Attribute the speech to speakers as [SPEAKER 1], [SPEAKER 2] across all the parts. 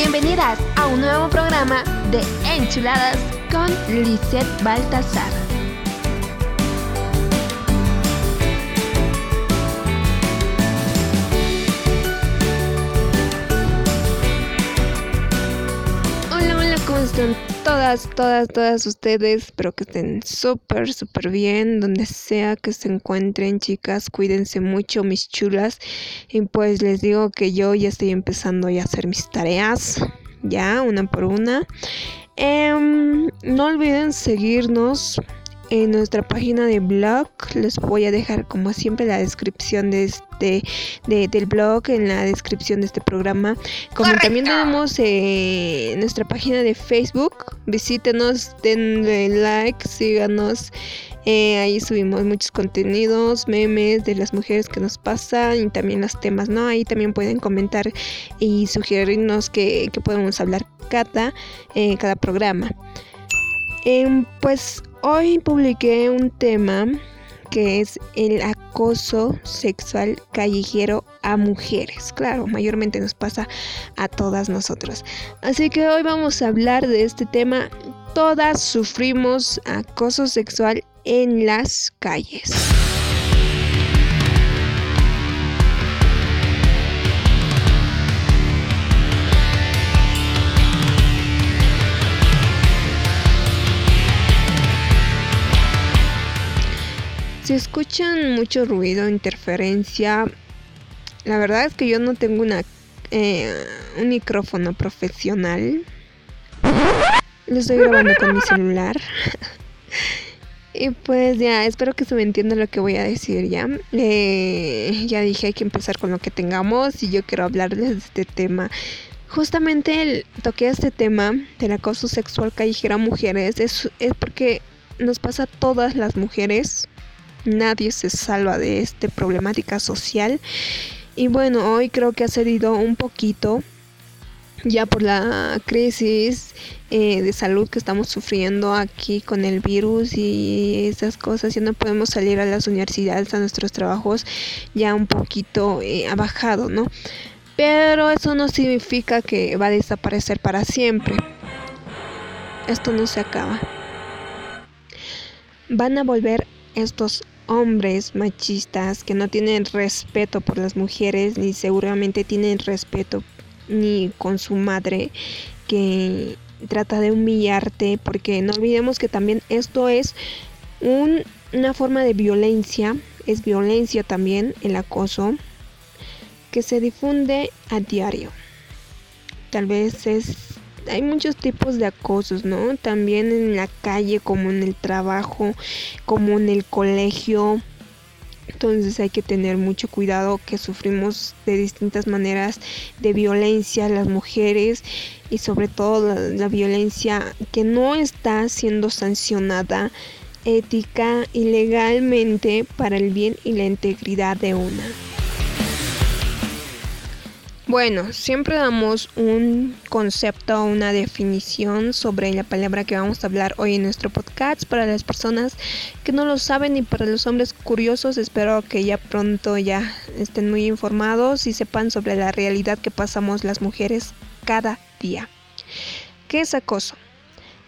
[SPEAKER 1] Bienvenidas a un nuevo programa de Enchuladas con Lisette Baltasar. Hola, hola, ¿cómo están todas, todas, todas ustedes? Espero que estén súper, súper bien, donde sea que se encuentren, chicas, cuídense mucho, mis chulas. Y pues les digo que yo ya estoy empezando a hacer mis tareas, ya, una por una. Em, no olviden seguirnos en nuestra página de blog. Les voy a dejar como siempre la descripción de este del blog en la descripción de este programa. Como también tenemos eh, nuestra página de Facebook. Visítenos, denle like, síganos. Eh, ahí subimos muchos contenidos, memes de las mujeres que nos pasan y también los temas, ¿no? Ahí también pueden comentar y sugerirnos que, podemos hablar cada, eh, cada programa. Em, pues hoy publiqué un tema que es el acoso sexual callejero a mujeres. Claro, mayormente nos pasa a todas nosotras. Así que hoy vamos a hablar de este tema. Todas sufrimos acoso sexual en las calles. Si escuchan mucho ruido, interferencia, la verdad es que yo no tengo una, eh, un micrófono profesional. Lo estoy grabando con mi celular. y pues ya, espero que se me entienda lo que voy a decir ya. Eh, ya dije, hay que empezar con lo que tengamos y yo quiero hablarles de este tema. Justamente toqué este tema del acoso sexual callejero a mujeres es, es porque nos pasa a todas las mujeres nadie se salva de esta problemática social. Y bueno, hoy creo que ha cedido un poquito ya por la crisis eh, de salud que estamos sufriendo aquí con el virus y esas cosas, ya no podemos salir a las universidades, a nuestros trabajos, ya un poquito eh, ha bajado, ¿no? Pero eso no significa que va a desaparecer para siempre. Esto no se acaba. Van a volver estos hombres machistas que no tienen respeto por las mujeres ni seguramente tienen respeto ni con su madre que trata de humillarte porque no olvidemos que también esto es una forma de violencia es violencia también el acoso que se difunde a diario. Tal vez es hay muchos tipos de acosos, ¿no? También en la calle, como en el trabajo, como en el colegio. Entonces hay que tener mucho cuidado que sufrimos de distintas maneras de violencia las mujeres y sobre todo la, la violencia que no está siendo sancionada ética y legalmente para el bien y la integridad de una. Bueno, siempre damos un concepto una definición sobre la palabra que vamos a hablar hoy en nuestro podcast para las personas que no lo saben y para los hombres curiosos espero que ya pronto ya estén muy informados y sepan sobre la realidad que pasamos las mujeres cada día. ¿Qué es acoso?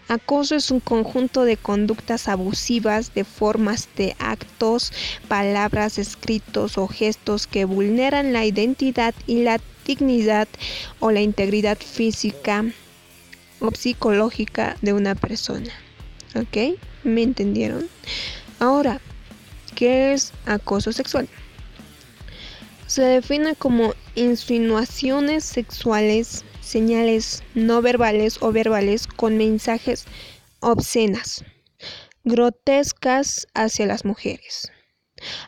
[SPEAKER 1] Acoso es un conjunto de conductas abusivas, de formas de actos, palabras, escritos o gestos que vulneran la identidad y la dignidad o la integridad física o psicológica de una persona. ¿Ok? ¿Me entendieron? Ahora, ¿qué es acoso sexual? Se define como insinuaciones sexuales, señales no verbales o verbales con mensajes obscenas, grotescas hacia las mujeres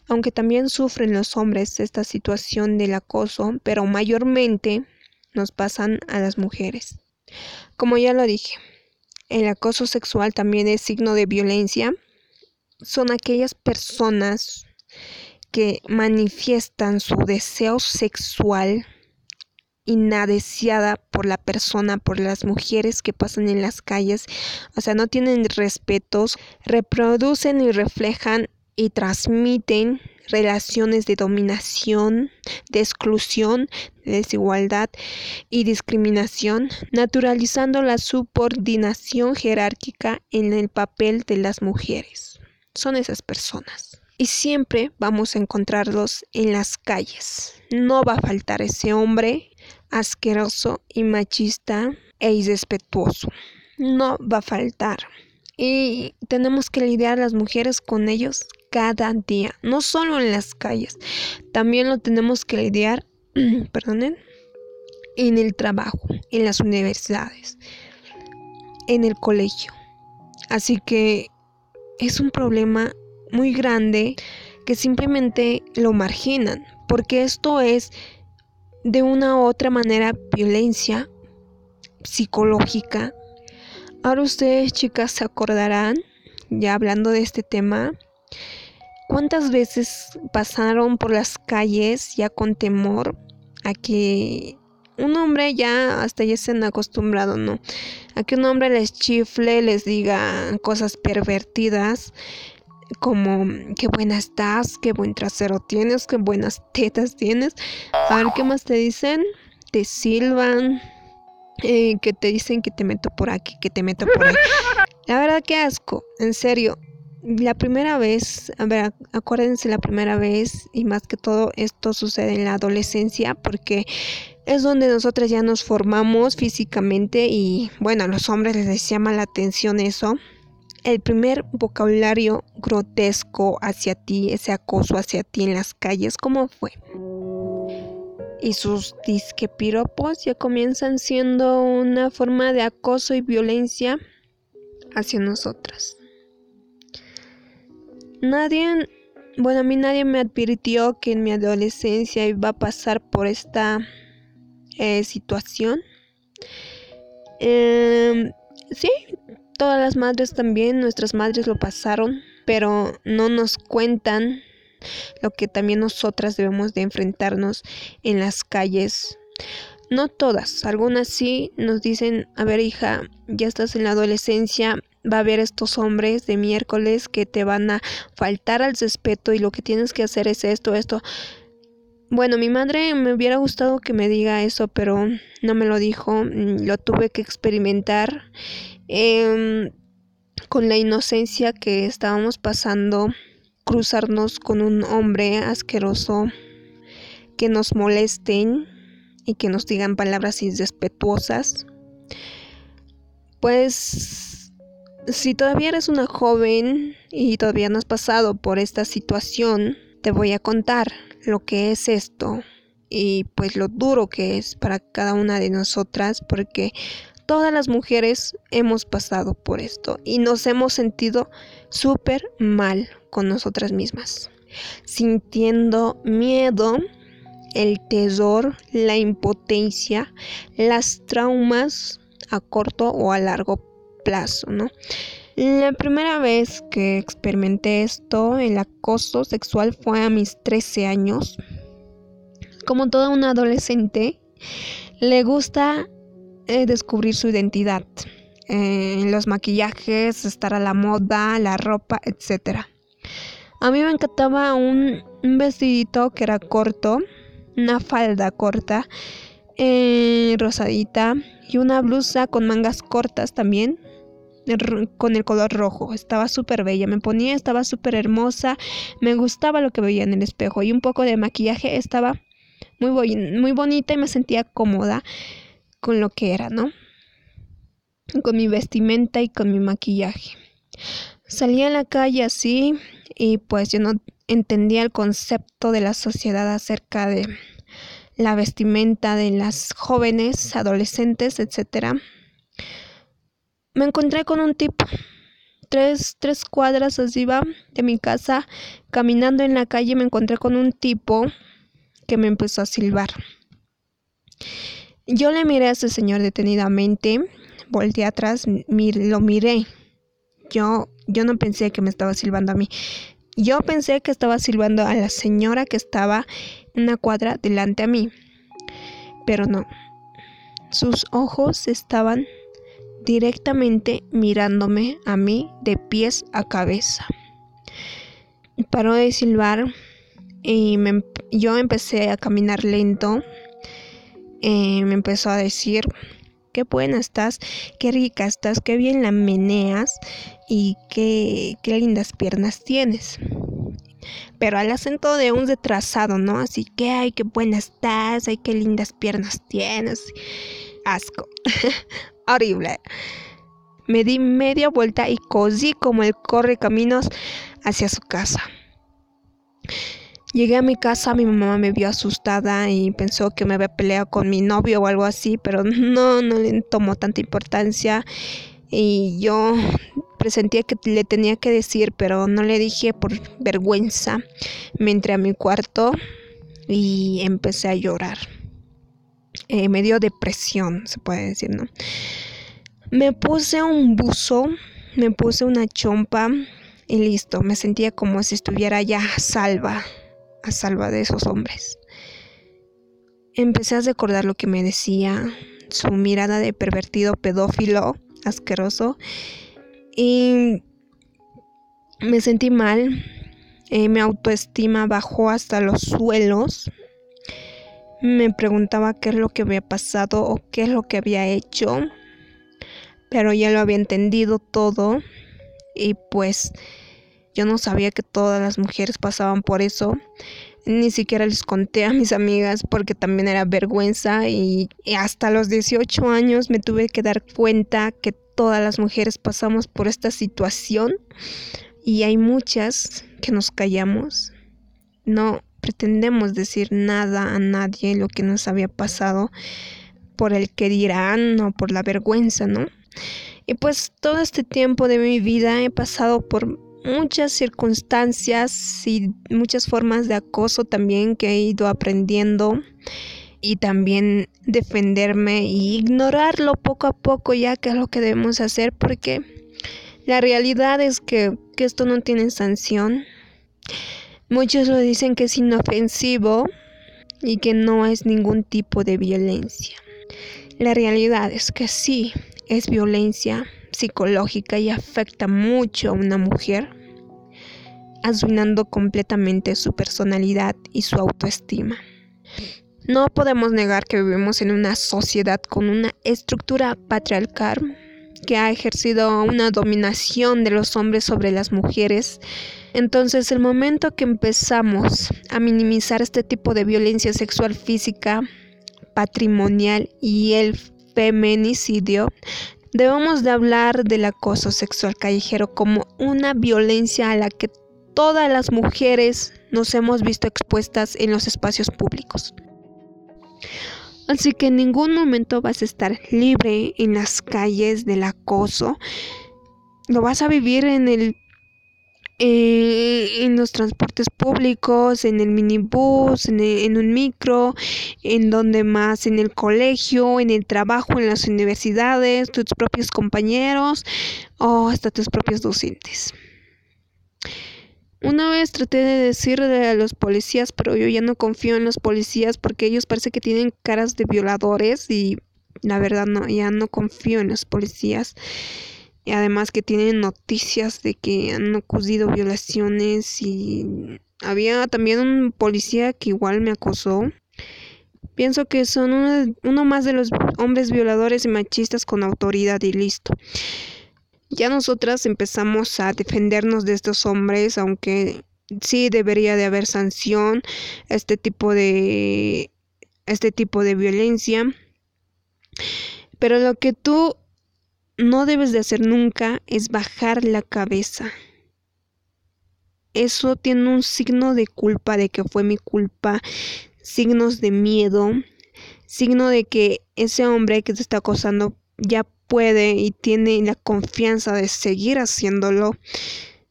[SPEAKER 1] aunque también sufren los hombres esta situación del acoso, pero mayormente nos pasan a las mujeres. Como ya lo dije, el acoso sexual también es signo de violencia. Son aquellas personas que manifiestan su deseo sexual inadeseada por la persona, por las mujeres que pasan en las calles, o sea, no tienen respetos, reproducen y reflejan y transmiten relaciones de dominación, de exclusión, de desigualdad y discriminación, naturalizando la subordinación jerárquica en el papel de las mujeres. Son esas personas. Y siempre vamos a encontrarlos en las calles. No va a faltar ese hombre asqueroso y machista e irrespetuoso. No va a faltar. Y tenemos que lidiar las mujeres con ellos cada día, no solo en las calles, también lo tenemos que lidiar, perdonen, en el trabajo, en las universidades, en el colegio. Así que es un problema muy grande que simplemente lo marginan, porque esto es de una u otra manera violencia psicológica. Ahora ustedes chicas se acordarán, ya hablando de este tema, ¿Cuántas veces pasaron por las calles ya con temor a que un hombre ya hasta ya se han acostumbrado, ¿no? A que un hombre les chifle, les diga cosas pervertidas como qué buena estás, qué buen trasero tienes, qué buenas tetas tienes. A ver qué más te dicen. Te silban, eh, que te dicen que te meto por aquí, que te meto por ahí. La verdad que asco, en serio la primera vez, a ver, acuérdense la primera vez y más que todo esto sucede en la adolescencia porque es donde nosotras ya nos formamos físicamente y bueno, a los hombres les llama la atención eso. El primer vocabulario grotesco hacia ti, ese acoso hacia ti en las calles, ¿cómo fue? Y sus disque piropos ya comienzan siendo una forma de acoso y violencia hacia nosotras. Nadie, bueno, a mí nadie me advirtió que en mi adolescencia iba a pasar por esta eh, situación. Em, sí, todas las madres también, nuestras madres lo pasaron, pero no nos cuentan lo que también nosotras debemos de enfrentarnos en las calles. No todas, algunas sí nos dicen, a ver hija, ya estás en la adolescencia, va a haber estos hombres de miércoles que te van a faltar al respeto y lo que tienes que hacer es esto, esto. Bueno, mi madre me hubiera gustado que me diga eso, pero no me lo dijo, mm, lo tuve que experimentar em, con la inocencia que estábamos pasando, cruzarnos con un hombre asqueroso, que nos molesten y que nos digan palabras irrespetuosas. Pues si todavía eres una joven y todavía no has pasado por esta situación, te voy a contar lo que es esto y pues lo duro que es para cada una de nosotras porque todas las mujeres hemos pasado por esto y nos hemos sentido súper mal con nosotras mismas, sintiendo miedo, el terror, la impotencia, las traumas a corto o a largo plazo plazo, ¿no? La primera vez que experimenté esto, el acoso sexual, fue a mis 13 años. Como toda una adolescente, le gusta eh, descubrir su identidad. Eh, los maquillajes, estar a la moda, la ropa, etc. A mí me encantaba un, vestidito que era corto, una falda corta, eh, rosadita y una blusa con mangas cortas también, con el color rojo. Estaba súper bella, me ponía, estaba súper hermosa, me gustaba lo que veía en el espejo y un poco de maquillaje estaba muy, muy bonita y me sentía cómoda con lo que era, ¿no? Con mi vestimenta y con mi maquillaje. Salía a la calle así y pues yo no entendía el concepto de la sociedad acerca de la vestimenta de las jóvenes, adolescentes, etcétera me encontré con un tipo. Tres, tres cuadras va de mi casa, caminando en la calle, me encontré con un tipo que me empezó a silbar. Yo le miré a ese señor detenidamente, volteé atrás, lo miré. Yo, yo no pensé que me estaba silbando a mí. Yo pensé que estaba silbando a la señora que estaba una cuadra delante a mí. Pero no. Sus ojos estaban directamente mirándome a mí de pies a cabeza. Paró de silbar, y yo empecé a caminar lento. Eh, me empezó a decir, qué buena estás, qué rica estás, qué bien la meneas y qué, qué lindas piernas tienes. Pero al acento de un retrasado, ¿no? Así que, ay, qué buena estás, ay, qué lindas piernas tienes. Asco. Horrible. Me di media vuelta y cosí como el corre caminos hacia su casa. Llegué a mi casa, mi mamá me vio asustada y pensó que me había peleado con mi novio o algo así, pero no, no le tomó tanta importancia y yo presentía que le tenía que decir, pero no le dije por vergüenza. Me entré a mi cuarto y empecé a llorar. Eh, me dio depresión, se puede decir, ¿no? Me puse un buzo, me puse una chompa y listo, me sentía como si estuviera ya salva a salva de esos hombres. Empecé a recordar lo que me decía, su mirada de pervertido pedófilo asqueroso y me sentí mal, eh, mi autoestima bajó hasta los suelos, me preguntaba qué es lo que había pasado o qué es lo que había hecho, pero ya lo había entendido todo y pues yo no sabía que todas las mujeres pasaban por eso. Ni siquiera les conté a mis amigas porque también era vergüenza y, hasta los 18 años me tuve que dar cuenta que todas las mujeres pasamos por esta situación y hay muchas que nos callamos. No pretendemos decir nada a nadie lo que nos había pasado por el que dirán o por la vergüenza, ¿no? Y pues todo este tiempo de mi vida he pasado por muchas circunstancias y muchas formas de acoso también que he ido aprendiendo y también defenderme e ignorarlo poco a poco ya que es lo que debemos hacer porque la realidad es que, que esto no tiene sanción. Muchos lo dicen que es inofensivo y que no es ningún tipo de violencia. La realidad es que sí, es violencia psicológica y afecta mucho a una mujer, arruinando completamente su personalidad y su autoestima. No podemos negar que vivimos en una sociedad con una estructura patriarcal que ha ejercido una dominación de los hombres sobre las mujeres. Entonces el momento que empezamos a minimizar este tipo de violencia sexual física, patrimonial y el feminicidio, Debemos de hablar del acoso sexual callejero como una violencia a la que todas las mujeres nos hemos visto expuestas en los espacios públicos. Así que en ningún momento vas a estar libre en las calles del acoso. Lo vas a vivir en el eh, en los transportes públicos, en el minibús, en, en, un micro, en donde más, en el colegio, en el trabajo, en las universidades, tus propios compañeros o hasta tus propios docentes. Una vez traté de decirle a los policías, pero yo ya no confío en los policías porque ellos parece que tienen caras de violadores y la verdad no, ya no confío en los policías. Y además que tienen noticias de que han ocurrido violaciones y había también un policía que igual me acosó. Pienso que son uno, uno más de los hombres violadores y machistas con autoridad y listo. Ya nosotras empezamos a defendernos de estos hombres, aunque sí debería de haber sanción este tipo de este tipo de violencia. Pero lo que tú no debes de hacer nunca es bajar la cabeza. Eso tiene un signo de culpa, de que fue mi culpa, signos de miedo, signo de que ese hombre que te está acosando ya puede y tiene la confianza de seguir haciéndolo.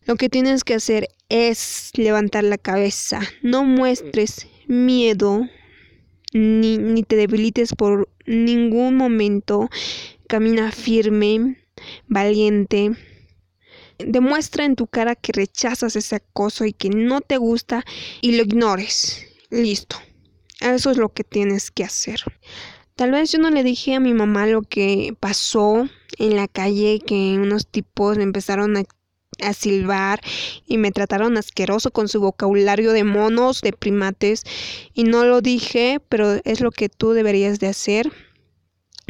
[SPEAKER 1] Lo que tienes que hacer es levantar la cabeza, no muestres miedo, ni, ni te debilites por ningún momento, camina firme, valiente. Demuestra en tu cara que rechazas ese acoso y que no te gusta y lo ignores. Listo. Eso es lo que tienes que hacer. Tal vez yo no le dije a mi mamá lo que pasó en la calle, que unos tipos empezaron a, a silbar y me trataron asqueroso con su vocabulario de monos, de primates y no lo dije, pero es lo que tú deberías de hacer.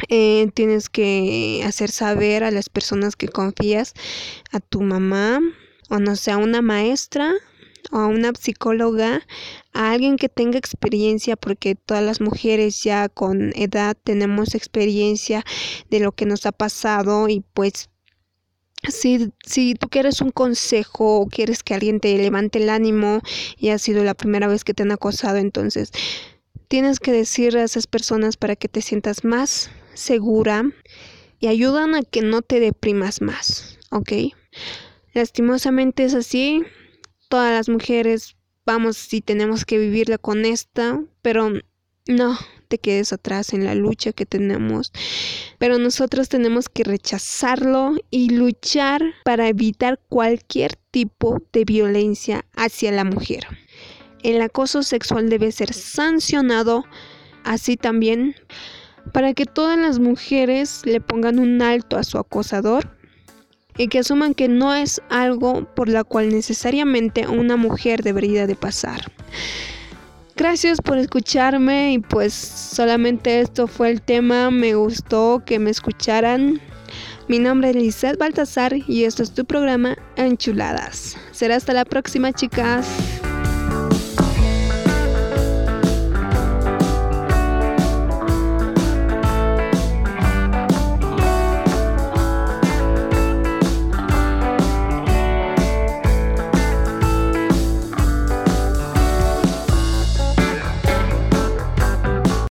[SPEAKER 1] Eh, tienes que hacer saber a las personas que confías, a tu mamá o no sé, a una maestra o a una psicóloga, a alguien que tenga experiencia, porque todas las mujeres ya con edad tenemos experiencia de lo que nos ha pasado y pues si, si tú quieres un consejo o quieres que alguien te levante el ánimo y ha sido la primera vez que te han acosado, entonces tienes que decir a esas personas para que te sientas más segura y ayudan a que no te deprimas más, ¿ok? Lastimosamente es así, todas las mujeres vamos y tenemos que vivirla con esta, pero no te quedes atrás en la lucha que tenemos. Pero nosotros tenemos que rechazarlo y luchar para evitar cualquier tipo de violencia hacia la mujer. El acoso sexual debe ser sancionado, así también para que todas las mujeres le pongan un alto a su acosador y que asuman que no es algo por la cual necesariamente una mujer debería de pasar. Gracias por escucharme y pues solamente esto fue el tema, me gustó que me escucharan. Mi nombre es Lizeth Baltasar y esto es tu programa Enchuladas. Será hasta la próxima chicas.